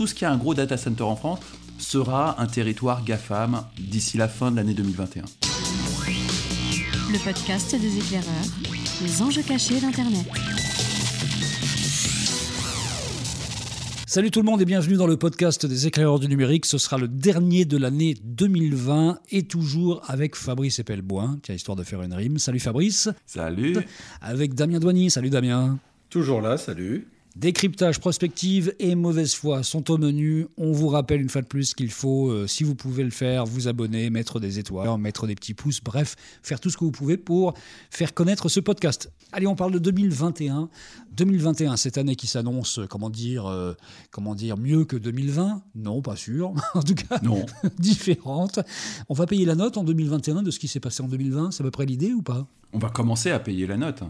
tout ce qui a un gros data center en France sera un territoire GAFAM d'ici la fin de l'année 2021. Le podcast des éclaireurs, les enjeux cachés d'Internet. Salut tout le monde et bienvenue dans le podcast des éclaireurs du numérique. Ce sera le dernier de l'année 2020 et toujours avec Fabrice Epelboin, tiens, histoire de faire une rime. Salut Fabrice. Salut. Avec Damien Douanier. Salut Damien. Toujours là, salut. Décryptage, prospective et mauvaise foi sont au menu. On vous rappelle une fois de plus qu'il faut, euh, si vous pouvez le faire, vous abonner, mettre des étoiles, mettre des petits pouces, bref, faire tout ce que vous pouvez pour faire connaître ce podcast. Allez, on parle de 2021. 2021, cette année qui s'annonce, euh, comment dire, euh, comment dire, mieux que 2020 Non, pas sûr. en tout cas, non. différente. On va payer la note en 2021 de ce qui s'est passé en 2020. C'est à peu près l'idée ou pas? On va commencer à payer la note.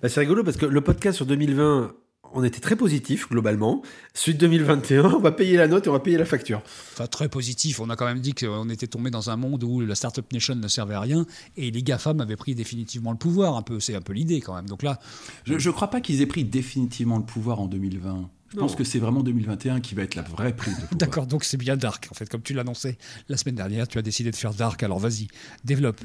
Bah, c'est rigolo parce que le podcast sur 2020 on était très positif globalement. Suite 2021, on va payer la note et on va payer la facture. Enfin, très positif. On a quand même dit qu'on était tombé dans un monde où la Startup Nation ne servait à rien et les GAFAM avaient pris définitivement le pouvoir. Un peu, c'est un peu l'idée quand même. Donc là, je ne crois pas qu'ils aient pris définitivement le pouvoir en 2020. Je pense que c'est vraiment 2021 qui va être la vraie prise de pouvoir. D'accord, donc c'est bien dark en fait. Comme tu l'annonçais la semaine dernière, tu as décidé de faire dark. Alors vas-y, développe.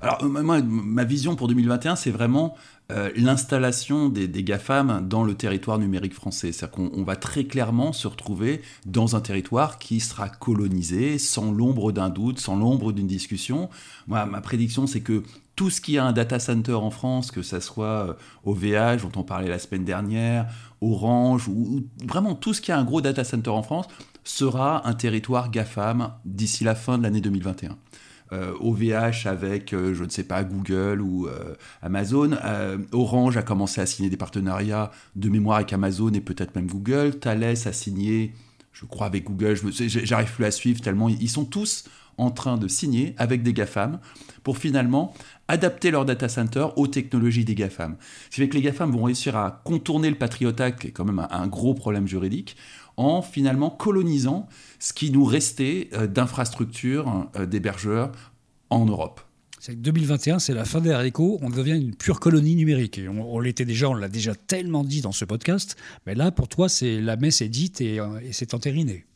Alors, moi, ma vision pour 2021, c'est vraiment euh, l'installation des, GAFAM dans le territoire numérique français. C'est-à-dire qu'on va très clairement se retrouver dans un territoire qui sera colonisé sans l'ombre d'un doute, sans l'ombre d'une discussion. Moi, ma prédiction, c'est que tout ce qui a un data center en France, que ce soit OVH, euh, dont on parlait la semaine dernière, Orange, ou vraiment tout ce qui a un gros data center en France, sera un territoire GAFAM d'ici la fin de l'année 2021. OVH euh, avec, euh, je ne sais pas, Google ou euh, Amazon. Orange a commencé à signer des partenariats de mémoire avec Amazon et peut-être même Google. Thales a signé, je crois, avec Google. J'arrive plus à suivre tellement ils sont tous en train de signer avec des GAFAM pour finalement adapter leur data center aux technologies des GAFAM. Ce qui fait que les GAFAM vont réussir à contourner le Patriot Act, qui est quand même un gros problème juridique, en finalement colonisant ce qui nous restait euh, d'infrastructures euh, d'hébergeurs en Europe. 2021, c'est la fin des haricots, on devient une pure colonie numérique. Et on, l'était déjà, on l'a déjà tellement dit dans ce podcast, mais là, pour toi, c'est la messe est dite et, euh, c'est entériné.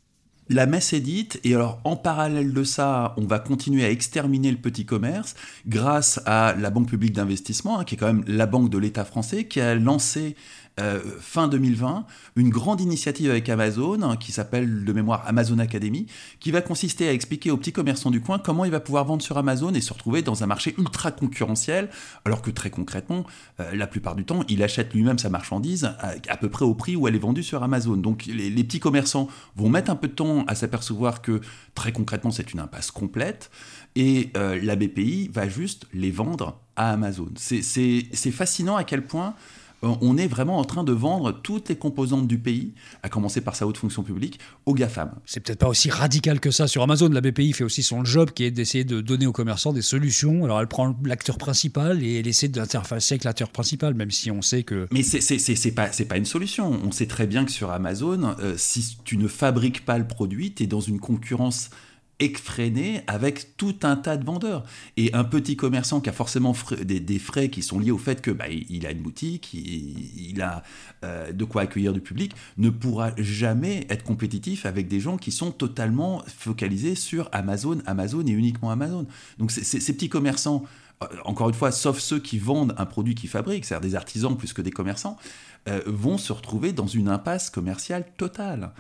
La messe est dite, et alors en parallèle de ça, on va continuer à exterminer le petit commerce grâce à la Banque publique d'investissement, hein, qui est quand même la banque de l'État français, qui a lancé euh, fin 2020 une grande initiative avec Amazon hein, qui s'appelle de mémoire Amazon Academy, qui va consister à expliquer aux petits commerçants du coin comment il va pouvoir vendre sur Amazon et se retrouver dans un marché ultra concurrentiel, alors que très concrètement, euh, la plupart du temps, il achète lui-même sa marchandise à, peu près au prix où elle est vendue sur Amazon. Donc les, petits commerçants vont mettre un peu de temps à s'apercevoir que très concrètement, c'est une impasse complète. Et euh, la BPI va juste les vendre à Amazon. C'est fascinant à quel point on est vraiment en train de vendre toutes les composantes du pays, à commencer par sa haute fonction publique, aux GAFAM. C'est peut-être pas aussi radical que ça sur Amazon. La BPI fait aussi son job qui est d'essayer de donner aux commerçants des solutions. Alors elle prend l'acteur principal et elle essaie d'interfacer avec l'acteur principal, même si on sait que. Mais c'est pas, pas une solution. On sait très bien que sur Amazon, euh, si tu ne fabriques pas le produit, tu es dans une concurrence effréné avec tout un tas de vendeurs. Et un petit commerçant qui a forcément des, frais qui sont liés au fait que bah, il a une boutique, il, a euh, de quoi accueillir du public, ne pourra jamais être compétitif avec des gens qui sont totalement focalisés sur Amazon, Amazon et uniquement Amazon. Donc ces petits commerçants, euh, encore une fois, sauf ceux qui vendent un produit qu'ils fabriquent, c'est-à-dire des artisans plus que des commerçants, euh, vont se retrouver dans une impasse commerciale totale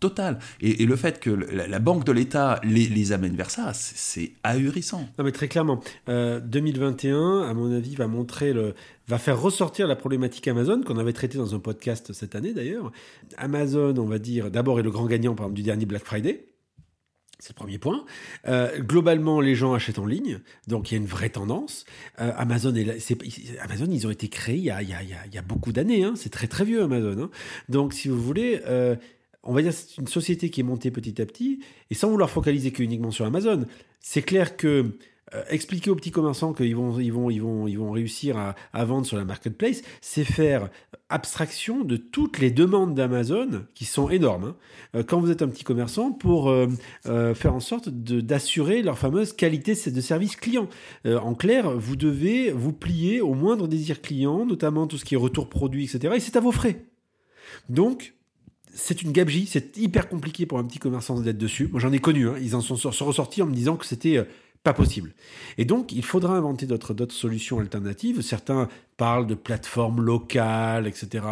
total. Et, le fait que la, Banque de l'État les, amène vers ça, c'est ahurissant. Non mais très clairement, 2021, euh, à mon avis, va montrer le, va faire ressortir la problématique Amazon qu'on avait traité dans un podcast cette année d'ailleurs. Amazon, on va dire, d'abord est le grand gagnant du dernier Black Friday. C'est le premier point. Euh, globalement, les gens achètent en ligne, donc il y a une vraie tendance. Euh, Amazon, est, Amazon, ils ont été créés il y a, il y a, il y a beaucoup d'années. Hein. C'est très très vieux Amazon. Hein. Donc, si vous voulez, on va dire c'est une société qui est montée petit à petit, et sans vouloir focaliser que uniquement sur Amazon, c'est clair que euh, expliquer aux petits commerçants qu'ils vont, ils vont, ils vont, ils vont réussir à, vendre sur la marketplace, c'est faire abstraction de toutes les demandes d'Amazon qui sont énormes. Hein. Euh, quand vous êtes un petit commerçant, pour euh, faire en sorte d'assurer leur fameuse qualité de service client. en clair, vous devez vous plier au moindre désir client, notamment tout ce qui est retour produit, etc. Et c'est à vos frais. Donc, c'est une gabegie, c'est hyper compliqué pour un petit commerçant d'être dessus. Moi, j'en ai connu, hein. ils en sont, ressortis en me disant que c'était pas possible. Et donc, il faudra inventer d'autres solutions alternatives. Certains parlent de plateformes locales, etc.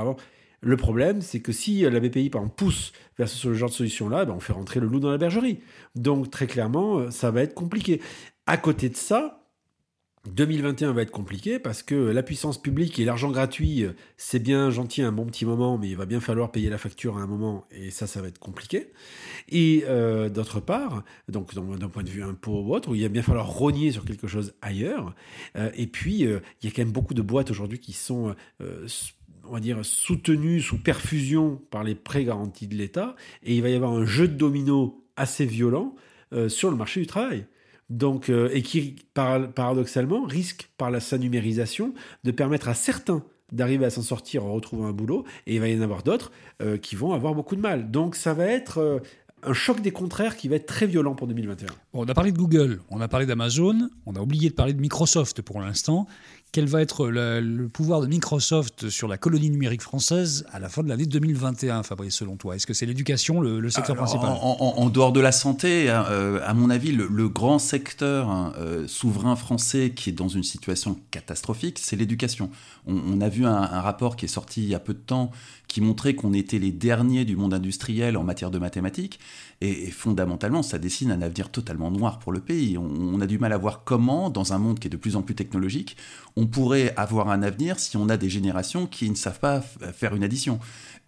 Le problème, c'est que si la BPI, par exemple, pousse vers ce genre de solution-là, ben on fait rentrer le loup dans la bergerie. Donc, très clairement, ça va être compliqué. À côté de ça, 2021 va être compliqué parce que la puissance publique et l'argent gratuit, c'est bien gentil un bon petit moment, mais il va bien falloir payer la facture à un moment, et ça, ça va être compliqué. Et euh, d'autre part, donc d'un point de vue impôt ou autre, où il va bien falloir rogner sur quelque chose ailleurs. Euh, et puis, euh, il y a quand même beaucoup de boîtes aujourd'hui qui sont on va dire, soutenues sous perfusion par les prêts garantis de l'État, et il va y avoir un jeu de dominos assez violent sur le marché du travail donc, euh, et qui, paradoxalement, risque, par la, sa numérisation, de permettre à certains d'arriver à s'en sortir en retrouvant un boulot, et il va y en avoir d'autres euh, qui vont avoir beaucoup de mal. Donc, ça va être euh, un choc des contraires qui va être très violent pour 2021. on a parlé de Google, on a parlé d'Amazon, on a oublié de parler de Microsoft pour l'instant quel va être le, pouvoir de Microsoft sur la colonie numérique française à la fin de l'année 2021, Fabrice, selon toi? Est-ce que c'est l'éducation le, secteur principal? en, dehors de la santé, hein, euh, à mon avis, le, grand secteur hein, euh, souverain français qui est dans une situation catastrophique, c'est l'éducation. On, a vu un, rapport qui est sorti il y a peu de temps qui montrait qu'on était les derniers du monde industriel en matière de mathématiques. Et, fondamentalement, ça dessine un avenir totalement noir pour le pays. On, a du mal à voir comment, dans un monde qui est de plus en plus technologique, on pourrait avoir un avenir si on a des générations qui ne savent pas faire une addition.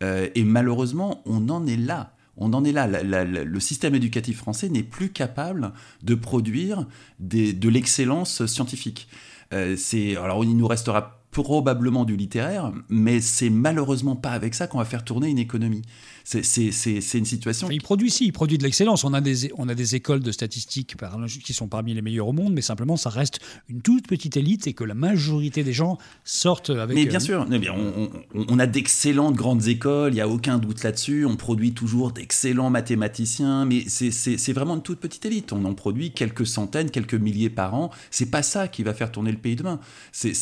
Euh, et malheureusement, on en est là. On en est là. le système éducatif français n'est plus capable de produire de l'excellence scientifique. Euh, alors, il nous restera probablement du littéraire, mais c'est malheureusement pas avec ça qu'on va faire tourner une économie. C'est une situation. il produit, si, il produit de l'excellence. On, a des, on a des écoles de statistiques qui sont parmi les meilleures au monde, mais simplement, ça reste une toute petite élite et que la majorité des gens sortent avec. Mais bien euh, sûr, on, on, a d'excellentes grandes écoles, il n'y a aucun doute là-dessus. On produit toujours d'excellents mathématiciens, mais c'est vraiment une toute petite élite. On en produit quelques centaines, quelques milliers par an. C'est pas ça qui va faire tourner le pays demain. C'est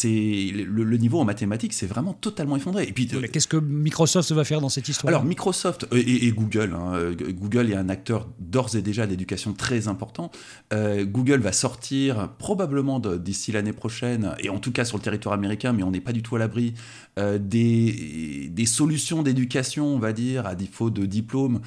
le, le, niveau en mathématiques, c'est vraiment totalement effondré. Et puis, qu'est-ce que Microsoft va faire dans cette histoire Alors, Microsoft et, Google. Hein. Euh, Google est un acteur d'ores et déjà d'éducation très important. Euh, Google va sortir probablement d'ici l'année prochaine, et en tout cas sur le territoire américain, mais on n'est pas du tout à l'abri, euh, des, des, solutions d'éducation, on va dire, à défaut de diplôme,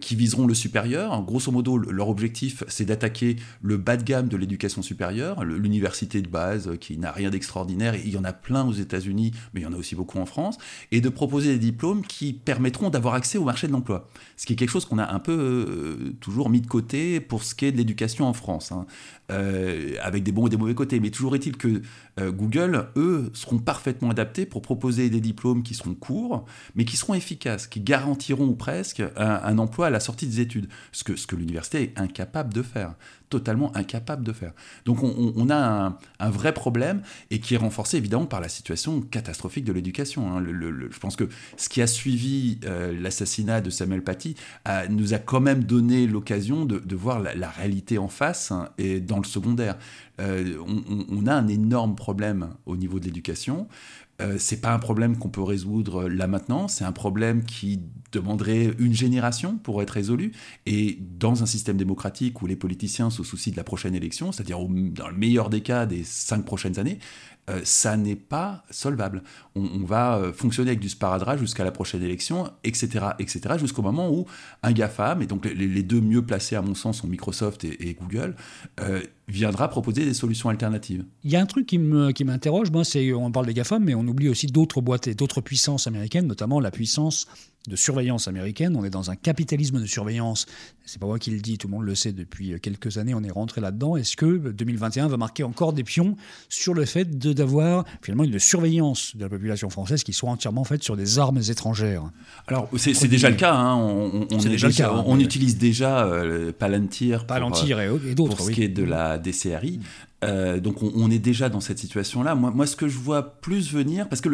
qui viseront le supérieur. Grosso modo, leur objectif, c'est d'attaquer le bas de gamme de l'éducation supérieure, l'université de base, qui n'a rien d'extraordinaire. Y en a plein aux États-Unis, mais il y en a aussi beaucoup en France, et de proposer des diplômes qui permettront d'avoir accès au marché de l'emploi. Ce qui est quelque chose qu'on a un peu euh, toujours mis de côté pour ce qui est de l'éducation en France, hein. euh, avec des bons et des mauvais côtés. Mais toujours est-il que euh, Google, eux, seront parfaitement adaptés pour proposer des diplômes qui seront courts, mais qui seront efficaces, qui garantiront ou presque un, emploi à la sortie des études, ce que, ce que l'université est incapable de faire totalement incapable de faire. Donc on, a un, vrai problème et qui est renforcé évidemment par la situation catastrophique de l'éducation. Hein. je pense que ce qui a suivi euh, l'assassinat de Samuel Paty nous a quand même donné l'occasion de, voir la, réalité en face hein, et dans le secondaire. Euh, on, a un énorme problème au niveau de l'éducation. Euh, c'est pas un problème qu'on peut résoudre là maintenant, c'est un problème qui demanderait une génération pour être résolu. Et dans un système démocratique où les politiciens se soucient de la prochaine élection, c'est-à-dire dans le meilleur des cas des cinq prochaines années, euh, ça n'est pas solvable. On, va euh, fonctionner avec du sparadrap jusqu'à la prochaine élection, etc., etc., jusqu'au moment où un GAFAM, et donc les, deux mieux placés à mon sens sont Microsoft et, Google, euh, viendra proposer des solutions alternatives. Il y a un truc qui m'interroge, moi, c'est on parle des GAFAM, mais on oublie aussi d'autres boîtes et d'autres puissances américaines, notamment la puissance de surveillance américaine. On est dans un capitalisme de surveillance. C'est pas moi qui le dis, tout le monde le sait depuis quelques années, on est rentré là-dedans. Est-ce que 2021 va marquer encore des pions sur le fait d'avoir finalement une surveillance de la population française qui soit entièrement faite sur des armes étrangères? Alors, c'est déjà le cas. Hein. On, déjà, le cas, on, utilise déjà euh, Palantir, Palantir et, d'autres. Pour ce qui est de la DCRI. Euh, donc on, est déjà dans cette situation-là. Moi, moi, ce que je vois plus venir, parce que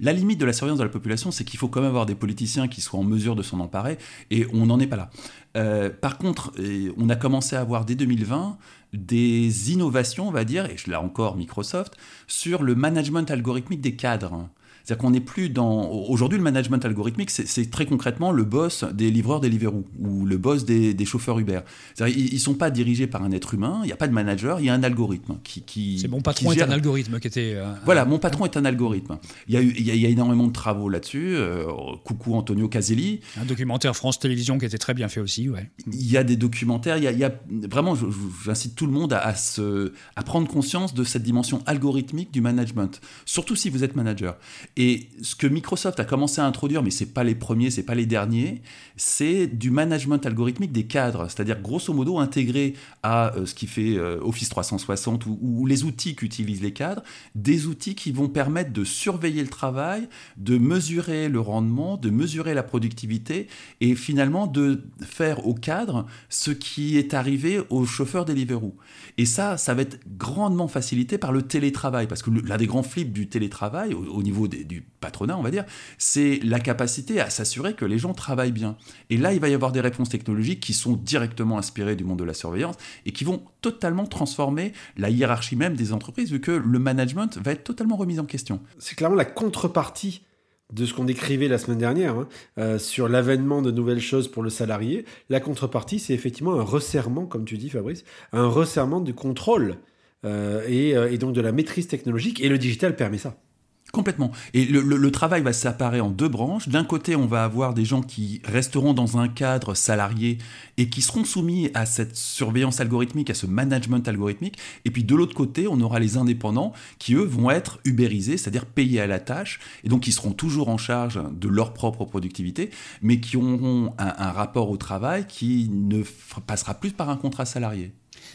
la limite de la surveillance de la population, c'est qu'il faut quand même avoir des politiciens qui soient en mesure de s'en emparer, et on n'en est pas là. Euh, par contre, on a commencé à avoir dès 2020 des innovations, on va dire, et là encore Microsoft, sur le management algorithmique des cadres. C'est-à-dire qu'on n'est plus dans. Aujourd'hui, le management algorithmique, c'est très concrètement le boss des livreurs Deliveroo ou le boss des, chauffeurs Uber. Ils ne sont pas dirigés par un être humain, il n'y a pas de manager, il y a un algorithme qui. qui c'est mon patron est un algorithme qui était. Euh, voilà, mon patron est un algorithme. Il y a, il y a, énormément de travaux là-dessus. Euh, coucou Antonio Caselli. Un documentaire France Télévisions qui était très bien fait aussi, ouais. Il y a des documentaires, il y a, vraiment, j'incite tout le monde à, se, à prendre conscience de cette dimension algorithmique du management, surtout si vous êtes manager. Et ce que Microsoft a commencé à introduire, mais c'est pas les premiers, c'est pas les derniers, c'est du management algorithmique des cadres, c'est-à-dire grosso modo intégré à euh, ce qui fait euh, Office 360 ou, les outils qu'utilisent les cadres, des outils qui vont permettre de surveiller le travail, de mesurer le rendement, de mesurer la productivité et finalement de faire au cadre ce qui est arrivé aux chauffeurs Deliveroo. Et ça, ça va être grandement facilité par le télétravail, parce que l'un des grands flips du télétravail, au, niveau du patronat, on va dire, c'est la capacité à s'assurer que les gens travaillent bien. Et là, il va y avoir des réponses technologiques qui sont directement inspirées du monde de la surveillance et qui vont totalement transformer la hiérarchie même des entreprises, vu que le management va être totalement remis en question. C'est clairement la contrepartie de ce qu'on écrivait la semaine dernière hein, euh, sur l'avènement de nouvelles choses pour le salarié. La contrepartie, c'est effectivement un resserrement, comme tu dis Fabrice, un resserrement du contrôle euh, et, et, donc de la maîtrise technologique. Et le digital permet ça. Complètement. Et le, travail va s'apparaître en deux branches. D'un côté, on va avoir des gens qui resteront dans un cadre salarié et qui seront soumis à cette surveillance algorithmique, à ce management algorithmique. Et puis de l'autre côté, on aura les indépendants qui, eux, vont être ubérisés, c'est-à-dire payés à la tâche, et donc qui seront toujours en charge de leur propre productivité, mais qui auront un rapport au travail qui ne passera plus par un contrat salarié.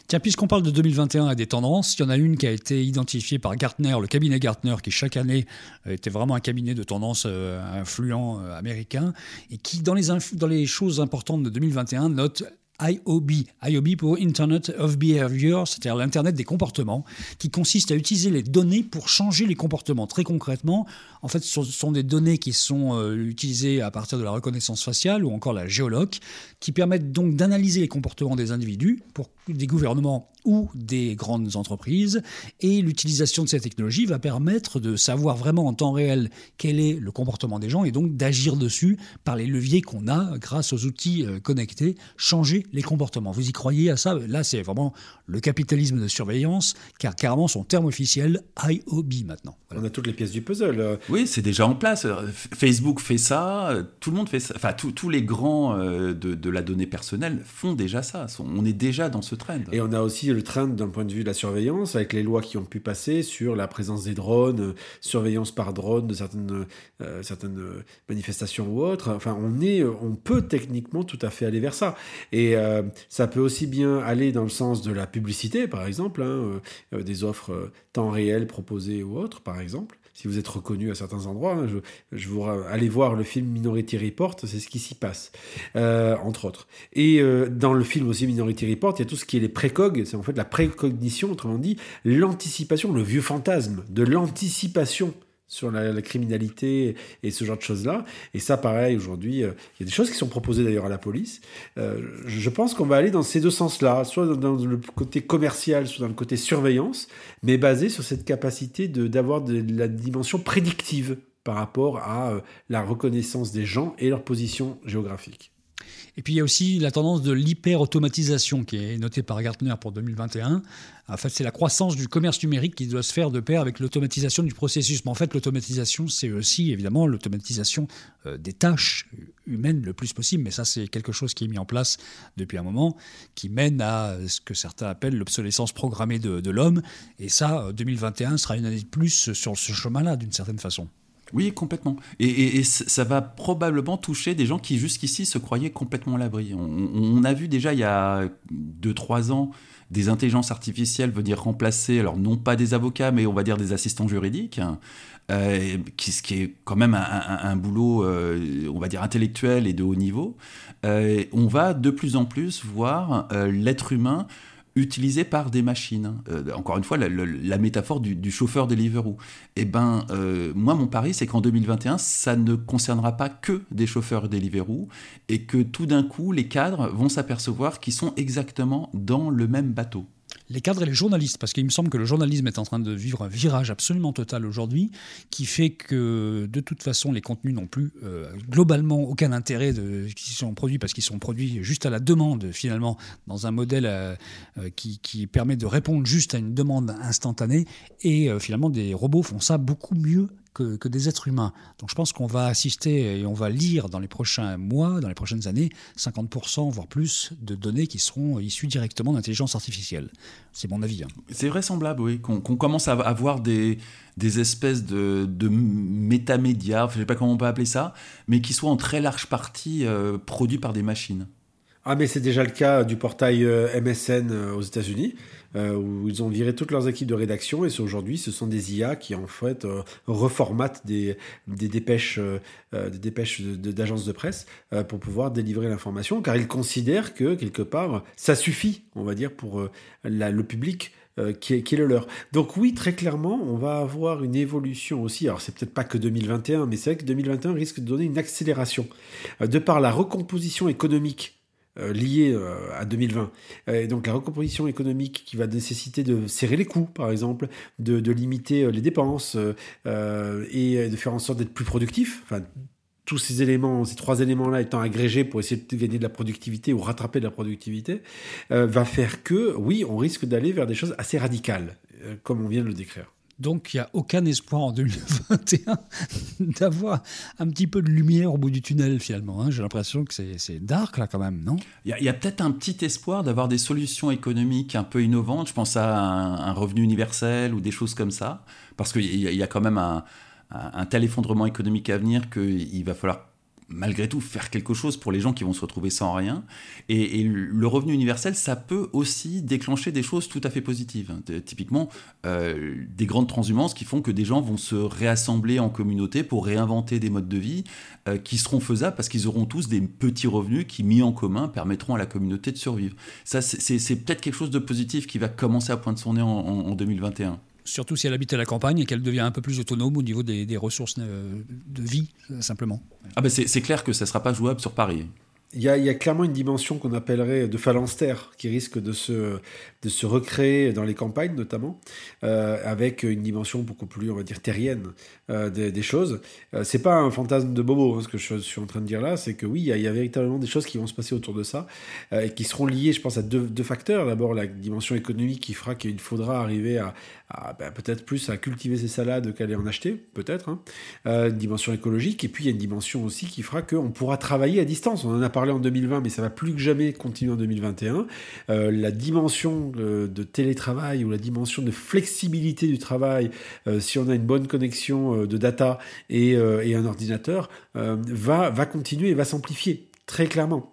Tiens, puisqu'on parle de 2021 et des tendances, il y en a une qui a été identifiée par Gartner, le cabinet Gartner, qui chaque année euh, était vraiment un cabinet de tendance euh, influent euh, américain, et qui, dans les, dans les choses importantes de 2021, note IOB. IOB pour Internet of Behavior, c'est-à-dire l'Internet des comportements, qui consiste à utiliser les données pour changer les comportements. Très concrètement, en fait, ce sont des données qui sont euh, utilisées à partir de la reconnaissance faciale ou encore la géologue, qui permettent donc d'analyser les comportements des individus pour des gouvernements ou des grandes entreprises. Et l'utilisation de cette technologie va permettre de savoir vraiment en temps réel quel est le comportement des gens et donc d'agir dessus par les leviers qu'on a grâce aux outils euh, connectés, changer les comportements. Vous y croyez à ça? Là, c'est vraiment le capitalisme de surveillance, car carrément son terme officiel, IOB maintenant. On a toutes les pièces du puzzle. Oui, c'est déjà en place. Facebook fait ça, tout le monde fait ça. Enfin, tous les grands euh, de, de, la donnée personnelle font déjà ça. On est déjà dans ce trend. Et on a aussi le trend d'un point de vue de la surveillance, avec les lois qui ont pu passer sur la présence des drones, euh, surveillance par drone de certaines, euh, certaines manifestations ou autres. Enfin, on, est, on peut techniquement tout à fait aller vers ça. Et ça peut aussi bien aller dans le sens de la publicité, par exemple, hein, des offres temps réel proposées ou autres, par exemple si vous êtes reconnu à certains endroits. Hein, je, vous allez voir le film Minority Report, c'est ce qui s'y passe, euh, entre autres. Et euh, dans le film aussi Minority Report, il y a tout ce qui est les précogs, c'est en fait la précognition, autrement dit, l'anticipation, le vieux fantasme de l'anticipation sur la, criminalité et ce genre de choses-là. Et ça, pareil, aujourd'hui, euh, il y a des choses qui sont proposées d'ailleurs à la police. Euh, je pense qu'on va aller dans ces deux sens-là, soit dans, le côté commercial, soit dans le côté surveillance, mais basé sur cette capacité d'avoir de, la dimension prédictive par rapport à euh, la reconnaissance des gens et leur position géographique. Et puis il y a aussi la tendance de l'hyper-automatisation qui est notée par Gartner pour 2021. En fait, c'est la croissance du commerce numérique qui doit se faire de pair avec l'automatisation du processus. Mais en fait, l'automatisation, c'est aussi évidemment l'automatisation euh, des tâches humaines le plus possible. Mais ça, c'est quelque chose qui est mis en place depuis un moment, qui mène à ce que certains appellent l'obsolescence programmée de, de l'homme. Et ça, 2021 sera une année de plus sur ce chemin-là, d'une certaine façon. Oui, complètement. Et, ça va probablement toucher des gens qui jusqu'ici se croyaient complètement à l'abri. On, a vu déjà il y a 2-3 ans des intelligences artificielles venir remplacer, alors non pas des avocats, mais on va dire des assistants juridiques, euh, qui, ce qui est quand même un, boulot, euh, on va dire, intellectuel et de haut niveau. Euh, on va de plus en plus voir l'être humain utilisé par des machines. Euh, encore une fois, la, métaphore du, chauffeur Deliveroo. Eh ben, euh, moi, mon pari, c'est qu'en 2021, ça ne concernera pas que des chauffeurs Deliveroo et que tout d'un coup, les cadres vont s'apercevoir qu'ils sont exactement dans le même bateau. Les cadres et les journalistes, parce qu'il me semble que le journalisme est en train de vivre un virage absolument total aujourd'hui, qui fait que de toute façon les contenus n'ont plus euh, globalement aucun intérêt de, qui sont produits parce qu'ils sont produits juste à la demande finalement dans un modèle euh, euh, qui, qui, permet de répondre juste à une demande instantanée. Et finalement des robots font ça beaucoup mieux que, des êtres humains. Donc je pense qu'on va assister et on va lire dans les prochains mois, dans les prochaines années, 50% voire plus de données qui seront issues directement d'intelligence artificielle. C'est mon avis. Hein. C'est vraisemblable, oui, qu'on commence à avoir des, espèces de, de métamédias, je ne sais pas comment on peut appeler ça, mais qui soient en très large partie euh, produits par des machines. Ah mais c'est déjà le cas du portail euh, MSN euh, aux États-Unis. Euh, où ils ont viré toutes leurs équipes de rédaction et aujourd'hui ce sont des IA qui en fait reformatent des, des dépêches, des dépêches d'agences de, presse pour pouvoir délivrer l'information car ils considèrent que quelque part ça suffit on va dire pour le public qui, est, le leur. Donc oui, très clairement, on va avoir une évolution aussi. Alors c'est peut-être pas que 2021, mais c'est vrai que 2021 risque de donner une accélération de par la recomposition économique euh, lié euh, à 2020. Et donc la recomposition économique qui va nécessiter de serrer les coûts, par exemple, de, limiter euh, les dépenses et de faire en sorte d'être plus productif. Enfin, tous ces éléments, ces trois éléments-là étant agrégés pour essayer de gagner de la productivité ou rattraper de la productivité, va faire que, oui, on risque d'aller vers des choses assez radicales, comme on vient de le décrire. Donc il n'y a aucun espoir en 2021 d'avoir un petit peu de lumière au bout du tunnel finalement. Hein. J'ai l'impression que c'est dark là quand même, non? Il y a, peut-être un petit espoir d'avoir des solutions économiques un peu innovantes. Je pense à un, revenu universel ou des choses comme ça. Parce qu'il y, y, a quand même un, un tel effondrement économique à venir qu'il va falloir malgré tout faire quelque chose pour les gens qui vont se retrouver sans rien. Et, le revenu universel, ça peut aussi déclencher des choses tout à fait positives. Typiquement, euh, des grandes transhumances qui font que des gens vont se réassembler en communauté pour réinventer des modes de vie euh, qui seront faisables parce qu'ils auront tous des petits revenus qui, mis en commun, permettront à la communauté de survivre. Ça, c'est peut-être quelque chose de positif qui va commencer à pointer son nez en 2021 surtout si elle habite à la campagne et qu'elle devient un peu plus autonome au niveau des, ressources euh, de vie, simplement. Ah ben c'est clair que ça ne sera pas jouable sur Paris. Il y, a, clairement une dimension qu'on appellerait de phalanstère qui risque de se, de se recréer dans les campagnes notamment, euh, avec une dimension beaucoup plus, on va dire, terrienne euh, des, choses. Euh, c'est pas un fantasme de bobo, hein, ce que je suis en train de dire là, c'est que oui, il y, a, véritablement des choses qui vont se passer autour de ça, et qui seront liées, je pense, à deux, facteurs. D'abord, la dimension économique qui fera qu'il faudra arriver à, ben, peut-être plus à cultiver ses salades qu'à les en acheter, peut-être. Hein. une dimension écologique, et puis il y a une dimension aussi qui fera qu'on pourra travailler à distance. On en a parlé en 2020, mais ça va plus que jamais continuer en 2021. Euh, la dimension euh, de télétravail ou la dimension de flexibilité du travail, euh, si on a une bonne connexion de data et, et un ordinateur, va, va continuer et va s'amplifier très clairement.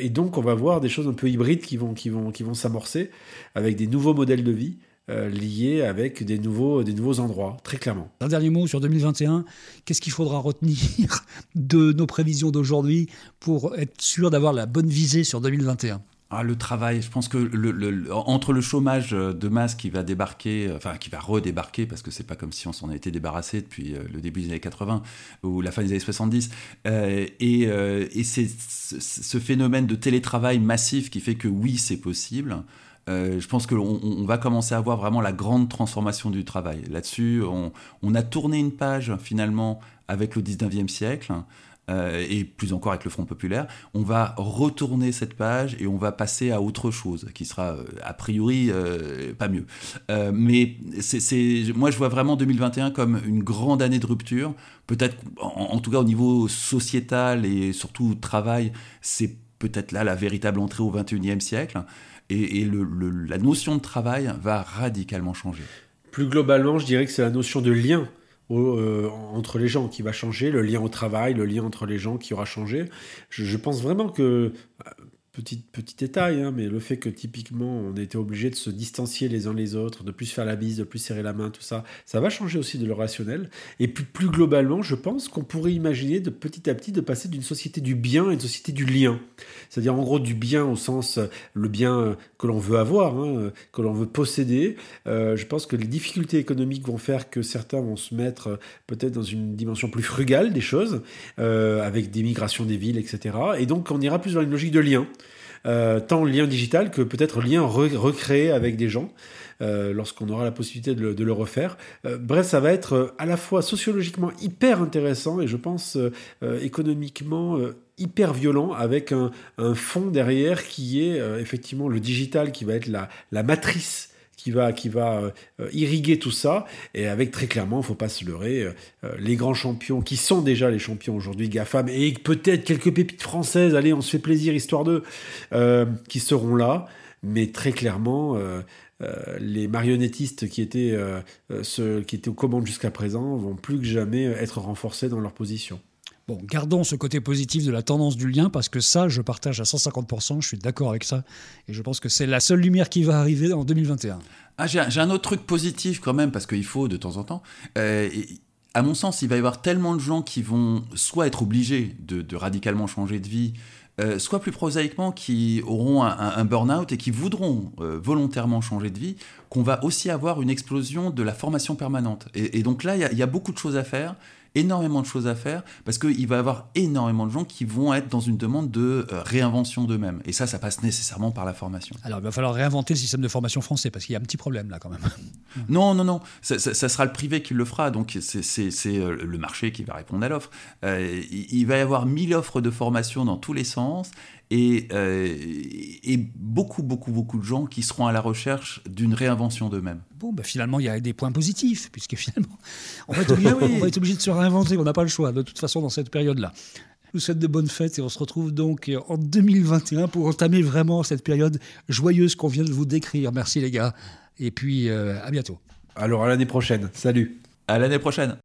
et donc, on va voir des choses un peu hybrides qui vont, qui vont, qui vont s'amorcer avec des nouveaux modèles de vie. Euh, liés avec des nouveaux, des nouveaux endroits, très clairement. Un dernier mot sur 2021. Qu'est-ce qu'il faudra retenir de nos prévisions d'aujourd'hui pour être sûr d'avoir la bonne visée sur 2021 ah, le travail, je pense que entre le chômage de masse qui va débarquer, enfin qui va redébarquer, parce que c'est pas comme si on s'en était débarrassé depuis euh, le début des années 80 ou la fin des années 70, euh, et, c'est ce phénomène de télétravail massif qui fait que oui, c'est possible. Euh, je pense qu'on on va commencer à voir vraiment la grande transformation du travail. Là-dessus, on, a tourné une page finalement avec le 19e siècle. Euh, et plus encore avec le Front populaire, on va retourner cette page et on va passer à autre chose qui sera euh, a priori pas mieux. mais moi je vois vraiment 2021 comme une grande année de rupture. Peut-être, en, tout cas au niveau sociétal et surtout travail, c'est peut-être là la véritable entrée au 21e siècle et, la notion de travail va radicalement changer. Plus globalement, je dirais que c'est la notion de lien euh, entre les gens qui va changer, le lien au travail, le lien entre les gens qui aura changé. je pense vraiment que petit, petit détail, hein, mais le fait que typiquement on était obligé de se distancier les uns les autres, de plus faire la bise, de plus serrer la main, tout ça, ça va changer aussi de le rationnel. Et puis plus globalement, je pense qu'on pourrait imaginer de petit à petit de passer d'une société du bien à une société du lien. C'est-à-dire en gros du bien au sens euh, le bien euh, que l'on veut avoir, hein, que l'on veut posséder. Euh, je pense que les difficultés économiques vont faire que certains vont se mettre peut-être dans une dimension plus frugale des choses, avec des migrations des villes, etc. Et donc on ira plus vers une logique de lien. Tant lien digital que peut-être lien recréé avec des gens. lorsqu'on aura la possibilité de le, refaire. bref, ça va être à la fois sociologiquement hyper intéressant et je pense économiquement hyper violent avec un, fond derrière qui est effectivement le digital qui va être la, la matrice qui va, qui va euh, irriguer tout ça. Et avec très clairement, faut pas se leurrer, euh, euh, les grands champions qui sont déjà les champions aujourd'hui GAFAM et peut-être quelques pépites françaises, allez, on se fait plaisir histoire d'eux, qui seront là. Mais très clairement, les marionnettistes qui étaient, ceux qui étaient aux commandes jusqu'à présent vont plus que jamais être renforcés dans leur position. Bon, gardons ce côté positif de la tendance du lien parce que ça, je partage à 150%, je suis d'accord avec ça. Et je pense que c'est la seule lumière qui va arriver en 2021. Ah, j'ai un autre truc positif quand même, parce qu'il faut de temps en temps. Euh, à mon sens, il va y avoir tellement de gens qui vont soit être obligés de, radicalement changer de vie, euh, soit plus prosaïquement qui auront un, burn-out et qui voudront euh, volontairement changer de vie, qu'on va aussi avoir une explosion de la formation permanente. Et, donc là, il y, a beaucoup de choses à faire énormément de choses à faire parce qu'il va y avoir énormément de gens qui vont être dans une demande de euh, réinvention d'eux-mêmes. Et ça, ça passe nécessairement par la formation. Alors, il va falloir réinventer le système de formation français parce qu'il y a un petit problème là quand même. non, non, non. Ça, sera le privé qui le fera. Donc, c'est euh, le marché qui va répondre à l'offre. Euh, il va y avoir mille offres de formation dans tous les sens et, et, beaucoup, beaucoup, beaucoup de gens qui seront à la recherche d'une réinvention d'eux-mêmes. Bon, bah finalement, il y a des points positifs, puisque finalement, on va être obligé, on va être obligé de se réinventer, on n'a pas le choix, de toute façon, dans cette période-là. Je vous souhaite de bonnes fêtes et on se retrouve donc en 2021 pour entamer vraiment cette période joyeuse qu'on vient de vous décrire. Merci les gars, et puis euh, à bientôt. Alors à l'année prochaine, salut. À l'année prochaine.